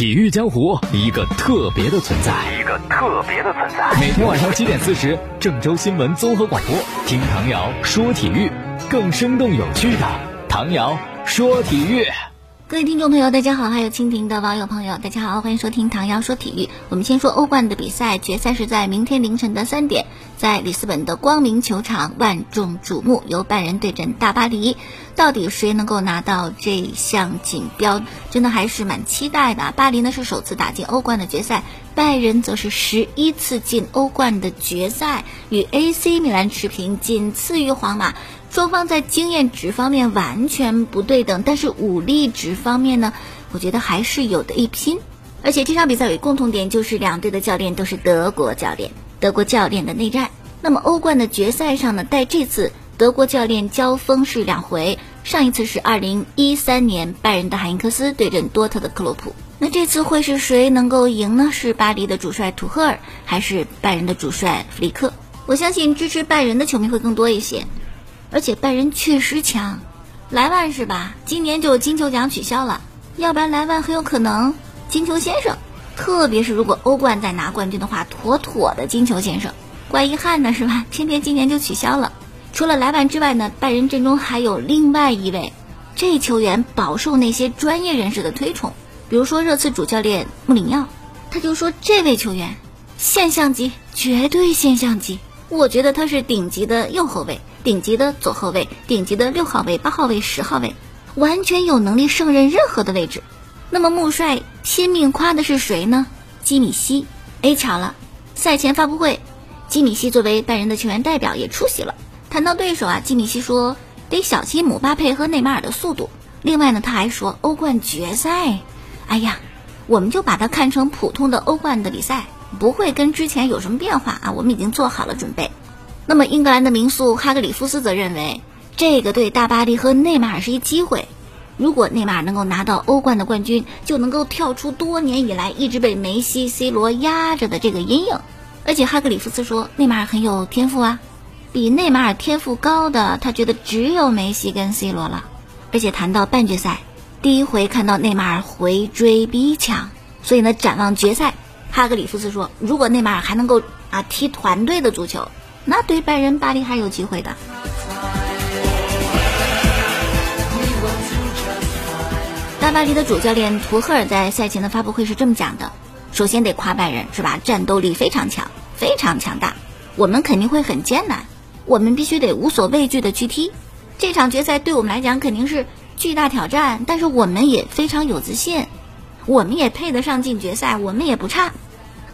体育江湖一个特别的存在，一个特别的存在。每天晚上七点四十，郑州新闻综合广播，听唐瑶说体育，更生动有趣的唐瑶说体育。各位听众朋友，大家好，还有蜻蜓的网友朋友，大家好，欢迎收听唐瑶说体育。我们先说欧冠的比赛，决赛是在明天凌晨的三点，在里斯本的光明球场万众瞩目，由拜仁对阵大巴黎。到底谁能够拿到这项锦标？真的还是蛮期待的。巴黎呢是首次打进欧冠的决赛，拜仁则是十一次进欧冠的决赛，与 AC 米兰持平，仅次于皇马。双方在经验值方面完全不对等，但是武力值方面呢，我觉得还是有的一拼。而且这场比赛有一共同点，就是两队的教练都是德国教练，德国教练的内战。那么欧冠的决赛上呢，在这次德国教练交锋是两回，上一次是二零一三年拜仁的海因克斯对阵多特的克洛普。那这次会是谁能够赢呢？是巴黎的主帅图赫尔，还是拜仁的主帅弗里克？我相信支持拜仁的球迷会更多一些。而且拜仁确实强，莱万是吧？今年就金球奖取消了，要不然莱万很有可能金球先生。特别是如果欧冠再拿冠军的话，妥妥的金球先生。怪遗憾的是吧？偏偏今年就取消了。除了莱万之外呢，拜仁阵中还有另外一位，这球员饱受那些专业人士的推崇，比如说热刺主教练穆里尼奥，他就说这位球员现象级，绝对现象级。我觉得他是顶级的右后卫。顶级的左后卫，顶级的六号位、八号位、十号位，完全有能力胜任任何的位置。那么穆帅拼命夸的是谁呢？基米希。哎，巧了，赛前发布会，基米希作为拜仁的球员代表也出席了。谈到对手啊，基米希说得小心姆巴佩和内马尔的速度。另外呢，他还说欧冠决赛，哎呀，我们就把它看成普通的欧冠的比赛，不会跟之前有什么变化啊。我们已经做好了准备。那么，英格兰的名宿哈格里夫斯则认为，这个对大巴黎和内马尔是一机会。如果内马尔能够拿到欧冠的冠军，就能够跳出多年以来一直被梅西、C 罗压着的这个阴影。而且，哈格里夫斯说，内马尔很有天赋啊，比内马尔天赋高的，他觉得只有梅西跟 C 罗了。而且，谈到半决赛，第一回看到内马尔回追逼抢，所以呢，展望决赛，哈格里夫斯说，如果内马尔还能够啊踢团队的足球。那对拜仁巴黎还有机会的。巴黎的主教练图赫尔在赛前的发布会是这么讲的：首先得夸拜仁是吧？战斗力非常强，非常强大。我们肯定会很艰难，我们必须得无所畏惧的去踢这场决赛。对我们来讲肯定是巨大挑战，但是我们也非常有自信，我们也配得上进决赛，我们也不差。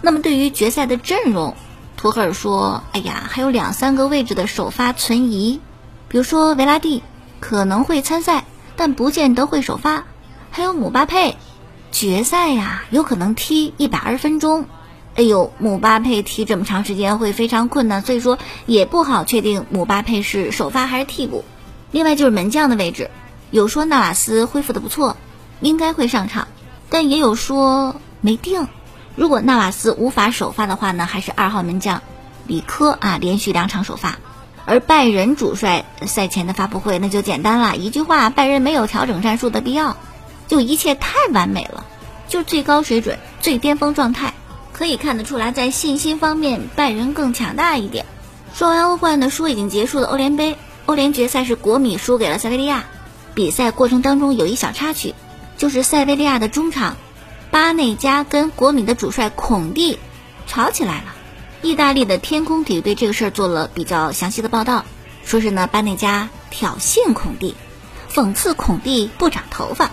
那么对于决赛的阵容。图赫尔说：“哎呀，还有两三个位置的首发存疑，比如说维拉蒂可能会参赛，但不见得会首发。还有姆巴佩，决赛呀，有可能踢一百二十分钟。哎呦，姆巴佩踢这么长时间会非常困难，所以说也不好确定姆巴佩是首发还是替补。另外就是门将的位置，有说纳瓦斯恢复的不错，应该会上场，但也有说没定。”如果纳瓦斯无法首发的话呢，还是二号门将里科啊连续两场首发。而拜仁主帅赛前的发布会那就简单了，一句话：拜仁没有调整战术的必要，就一切太完美了，就最高水准、最巅峰状态，可以看得出来，在信心方面拜仁更强大一点。说完欧冠的说已经结束的欧联杯，欧联决赛是国米输给了塞维利亚。比赛过程当中有一小插曲，就是塞维利亚的中场。巴内加跟国米的主帅孔蒂吵起来了。意大利的天空体育对这个事儿做了比较详细的报道，说是呢巴内加挑衅孔蒂，讽刺孔蒂不长头发。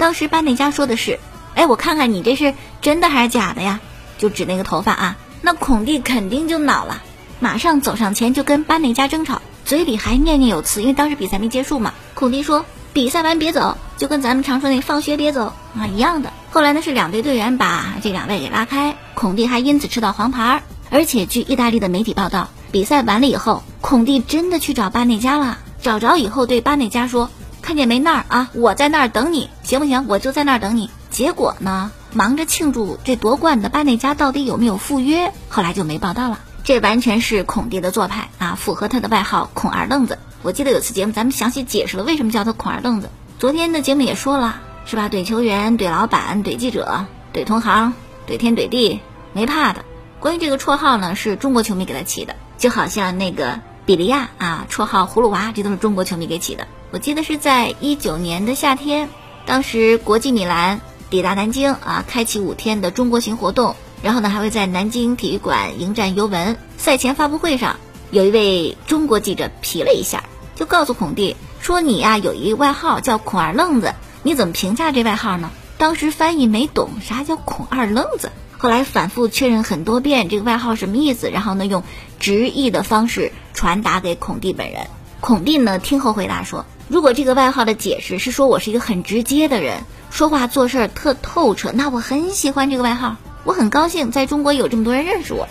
当时巴内加说的是：“哎，我看看你这是真的还是假的呀？”就指那个头发啊。那孔蒂肯定就恼了，马上走上前就跟巴内加争吵，嘴里还念念有词，因为当时比赛没结束嘛。孔蒂说：“比赛完别走，就跟咱们常说那放学别走啊一样的。”后来呢，是两队队员把这两位给拉开，孔蒂还因此吃到黄牌。而且据意大利的媒体报道，比赛完了以后，孔蒂真的去找巴内加了，找着以后对巴内加说：“看见没那儿啊，我在那儿等你，行不行？我就在那儿等你。”结果呢，忙着庆祝这夺冠的巴内加到底有没有赴约，后来就没报道了。这完全是孔蒂的做派啊，符合他的外号“孔二愣子”。我记得有次节目咱们详细解释了为什么叫他“孔二愣子”。昨天的节目也说了。是吧？怼球员、怼老板、怼记者，怼同行，怼天怼地，没怕的。关于这个绰号呢，是中国球迷给他起的，就好像那个比利亚啊，绰号葫芦娃，这都是中国球迷给起的。我记得是在一九年的夏天，当时国际米兰抵达南京啊，开启五天的中国行活动，然后呢还会在南京体育馆迎战尤文。赛前发布会上，有一位中国记者皮了一下，就告诉孔蒂说：“你呀有一外号叫孔二愣子，你怎么评价这外号呢？”当时翻译没懂啥叫孔二愣子，后来反复确认很多遍这个外号什么意思，然后呢用直译的方式传达给孔蒂本人。孔蒂呢听后回答说。如果这个外号的解释是说我是一个很直接的人，说话做事儿特透彻，那我很喜欢这个外号，我很高兴在中国有这么多人认识我。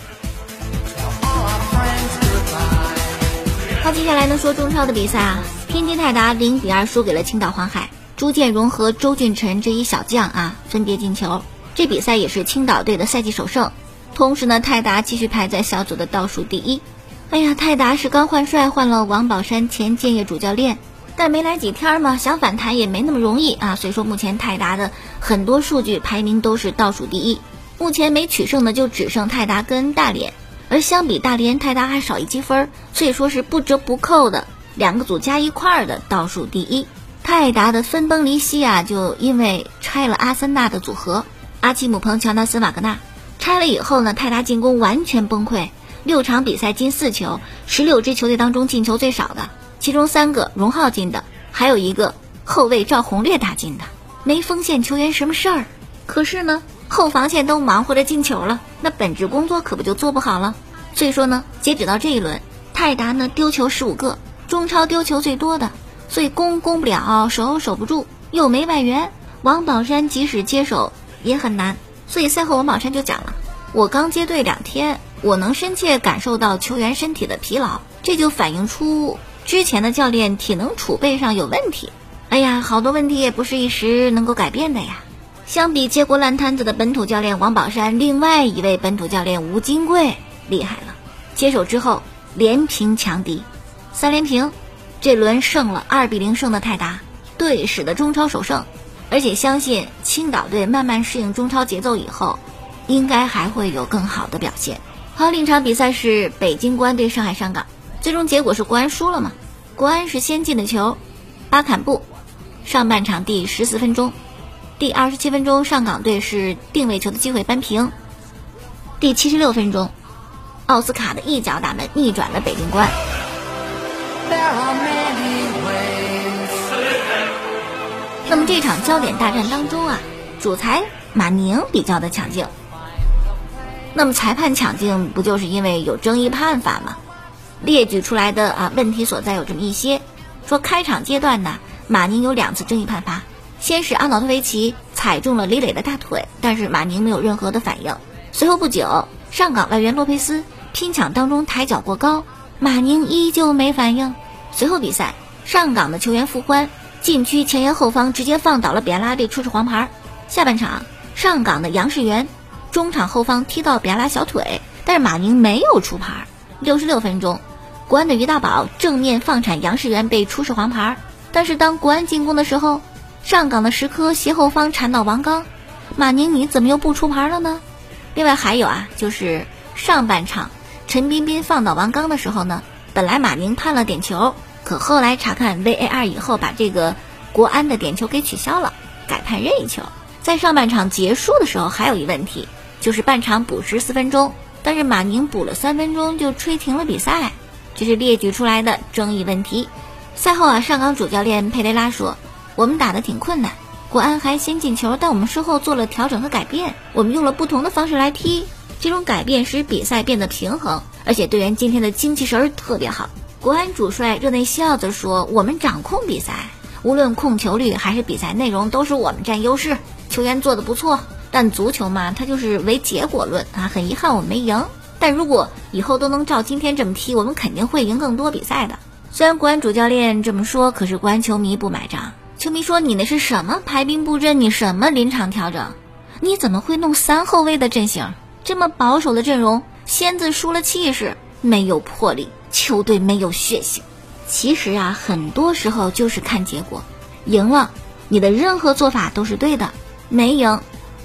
好，接下来呢说中超的比赛啊，天津泰达零比二输给了青岛黄海，朱建荣和周俊辰这一小将啊分别进球，这比赛也是青岛队的赛季首胜，同时呢泰达继续排在小组的倒数第一。哎呀，泰达是刚换帅，换了王宝山前建业主教练。但没来几天嘛，想反弹也没那么容易啊。所以说，目前泰达的很多数据排名都是倒数第一。目前没取胜的就只剩泰达跟大连，而相比大连，泰达还少一积分，所以说是不折不扣的两个组加一块儿的倒数第一。泰达的分崩离析啊，就因为拆了阿森纳的组合，阿奇姆彭乔纳斯瓦格纳拆了以后呢，泰达进攻完全崩溃，六场比赛进四球，十六支球队当中进球最少的。其中三个荣浩进的，还有一个后卫赵宏略打进的，没锋线球员什么事儿。可是呢，后防线都忙活着进球了，那本职工作可不就做不好了？所以说呢，截止到这一轮，泰达呢丢球十五个，中超丢球最多的，所以攻攻不了，守守不住，又没外援，王宝山即使接手也很难。所以赛后王宝山就讲了：“我刚接队两天，我能深切感受到球员身体的疲劳，这就反映出。”之前的教练体能储备上有问题，哎呀，好多问题也不是一时能够改变的呀。相比接过烂摊子的本土教练王宝山，另外一位本土教练吴金贵厉害了，接手之后连平强敌，三连平，这轮胜了二比零胜的泰达，队史的中超首胜，而且相信青岛队慢慢适应中超节奏以后，应该还会有更好的表现。好，另一场比赛是北京国安对上海上港。最终结果是国安输了嘛？国安是先进的球，巴坎布，上半场第十四分钟，第二十七分钟上港队是定位球的机会扳平，第七十六分钟，奥斯卡的一脚打门逆转了北京国安。那么这场焦点大战当中啊，主裁马宁比较的抢镜。那么裁判抢镜不就是因为有争议判罚吗？列举出来的啊问题所在有这么一些，说开场阶段呢，马宁有两次争议判罚，先是阿瑙特维奇踩中了李磊的大腿，但是马宁没有任何的反应。随后不久，上港外援洛佩斯拼抢当中抬脚过高，马宁依旧没反应。随后比赛，上港的球员傅欢禁区前沿后方直接放倒了比亚拉，蒂出示黄牌。下半场，上港的杨世元中场后方踢到比亚拉小腿，但是马宁没有出牌。六十六分钟。国安的于大宝正面放铲杨世元被出示黄牌，但是当国安进攻的时候，上港的石科斜后方铲倒王刚，马宁你怎么又不出牌了呢？另外还有啊，就是上半场陈彬彬放倒王刚的时候呢，本来马宁判了点球，可后来查看 VAR 以后把这个国安的点球给取消了，改判任意球。在上半场结束的时候还有一问题，就是半场补时四分钟，但是马宁补了三分钟就吹停了比赛。这是列举出来的争议问题。赛后啊，上港主教练佩雷拉说：“我们打得挺困难，国安还先进球，但我们事后做了调整和改变，我们用了不同的方式来踢。这种改变使比赛变得平衡，而且队员今天的精气神儿特别好。”国安主帅热内西奥则说：“我们掌控比赛，无论控球率还是比赛内容，都是我们占优势，球员做的不错。但足球嘛，它就是唯结果论啊，很遗憾我没赢。”但如果以后都能照今天这么踢，我们肯定会赢更多比赛的。虽然国安主教练这么说，可是国安球迷不买账。球迷说：“你那是什么排兵布阵？你什么临场调整？你怎么会弄三后卫的阵型？这么保守的阵容，仙子输了气势，没有魄力，球队没有血性。其实啊，很多时候就是看结果，赢了，你的任何做法都是对的；没赢，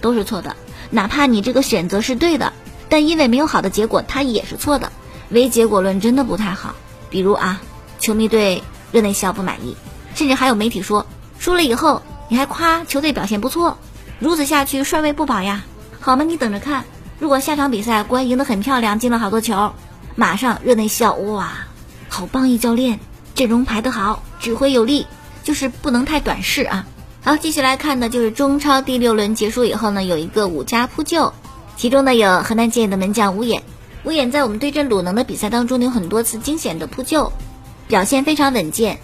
都是错的。哪怕你这个选择是对的，但因为没有好的结果，它也是错的。唯结果论真的不太好。比如啊，球迷对热内西奥不满意，甚至还有媒体说，输了以后你还夸球队表现不错，如此下去帅位不保呀。好吗？你等着看，如果下场比赛国安赢得很漂亮，进了好多球，马上热内西奥哇，好棒一教练，阵容排得好，指挥有力，就是不能太短视啊。好，继续来看的就是中超第六轮结束以后呢，有一个五家扑救，其中呢有河南建业的门将吴野。吴野在我们对阵鲁能的比赛当中有很多次惊险的扑救，表现非常稳健，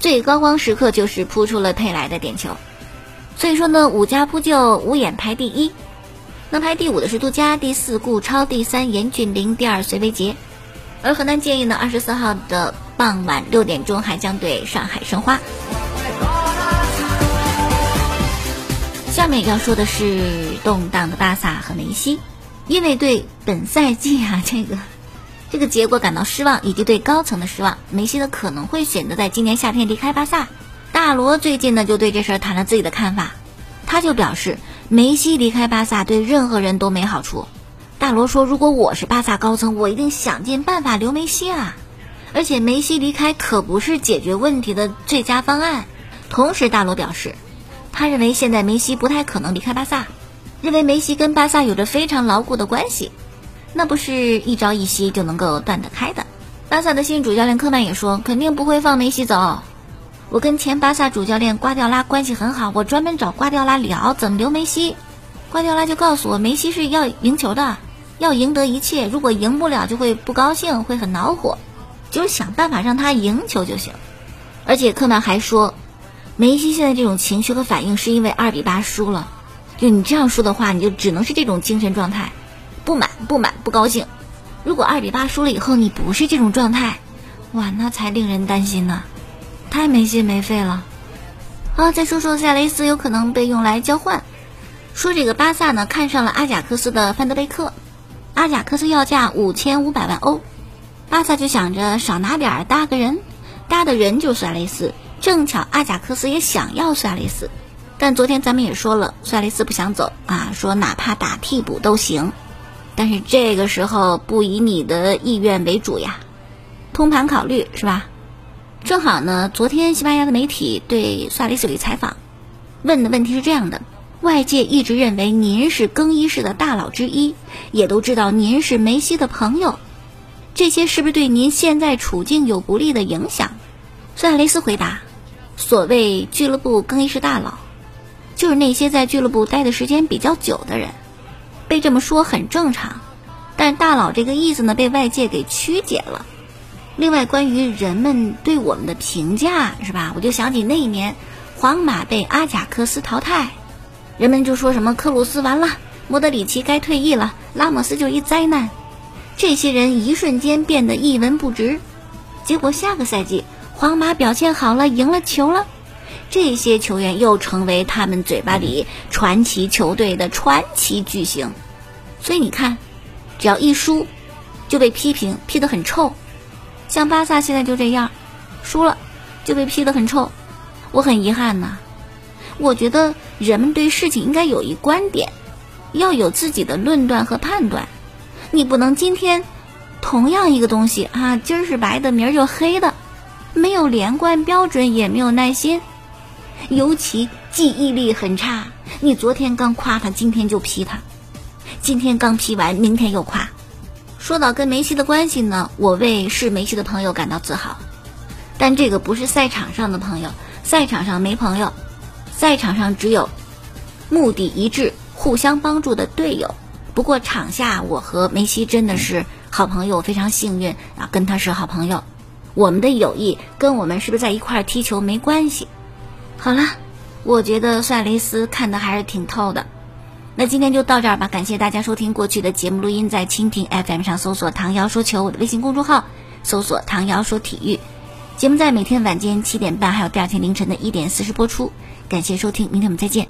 最高光时刻就是扑出了佩莱的点球。所以说呢，五家扑救，吴野排第一。那排第五的是杜佳，第四顾超，第三严俊凌，第二隋维杰。而河南建业呢，二十四号的傍晚六点钟还将对上海申花。下面要说的是动荡的巴萨和梅西，因为对本赛季啊这个 这个结果感到失望，以及对高层的失望，梅西呢可能会选择在今年夏天离开巴萨。大罗最近呢就对这事儿谈了自己的看法，他就表示梅西离开巴萨对任何人都没好处。大罗说，如果我是巴萨高层，我一定想尽办法留梅西啊，而且梅西离开可不是解决问题的最佳方案。同时，大罗表示。他认为现在梅西不太可能离开巴萨，认为梅西跟巴萨有着非常牢固的关系，那不是一朝一夕就能够断得开的。巴萨的新主教练科曼也说，肯定不会放梅西走。我跟前巴萨主教练瓜迪奥拉关系很好，我专门找瓜迪奥拉聊怎么留梅西。瓜迪奥拉就告诉我，梅西是要赢球的，要赢得一切，如果赢不了就会不高兴，会很恼火，就是想办法让他赢球就行。而且科曼还说。梅西现在这种情绪和反应是因为二比八输了，就你这样说的话，你就只能是这种精神状态，不满、不满、不高兴。如果二比八输了以后你不是这种状态，哇，那才令人担心呢，太没心没肺了。好，再说说塞雷斯有可能被用来交换，说这个巴萨呢看上了阿贾克斯的范德贝克，阿贾克斯要价五千五百万欧，巴萨就想着少拿点搭个人，搭的人就是塞雷斯。正巧阿贾克斯也想要苏亚雷斯，但昨天咱们也说了，苏亚雷斯不想走啊，说哪怕打替补都行。但是这个时候不以你的意愿为主呀，通盘考虑是吧？正好呢，昨天西班牙的媒体对苏亚雷斯有采访，问的问题是这样的：外界一直认为您是更衣室的大佬之一，也都知道您是梅西的朋友，这些是不是对您现在处境有不利的影响？苏亚雷斯回答。所谓俱乐部更衣室大佬，就是那些在俱乐部待的时间比较久的人。被这么说很正常，但大佬这个意思呢，被外界给曲解了。另外，关于人们对我们的评价，是吧？我就想起那一年，皇马被阿贾克斯淘汰，人们就说什么克鲁斯完了，莫德里奇该退役了，拉莫斯就一灾难，这些人一瞬间变得一文不值。结果下个赛季。皇马表现好了，赢了球了，这些球员又成为他们嘴巴里传奇球队的传奇巨星。所以你看，只要一输，就被批评，批得很臭。像巴萨现在就这样，输了就被批得很臭。我很遗憾呐，我觉得人们对事情应该有一观点，要有自己的论断和判断。你不能今天同样一个东西啊，今儿是白的，明儿就黑的。没有连贯标准，也没有耐心，尤其记忆力很差。你昨天刚夸他，今天就批他；今天刚批完，明天又夸。说到跟梅西的关系呢，我为是梅西的朋友感到自豪。但这个不是赛场上的朋友，赛场上没朋友，赛场上只有目的一致、互相帮助的队友。不过场下，我和梅西真的是好朋友，非常幸运啊，跟他是好朋友。我们的友谊跟我们是不是在一块踢球没关系。好了，我觉得苏亚雷斯看的还是挺透的。那今天就到这儿吧，感谢大家收听过去的节目录音，在蜻蜓 FM 上搜索“唐瑶说球”，我的微信公众号搜索“唐瑶说体育”。节目在每天晚间七点半，还有第二天凌晨的一点四十播出。感谢收听，明天我们再见。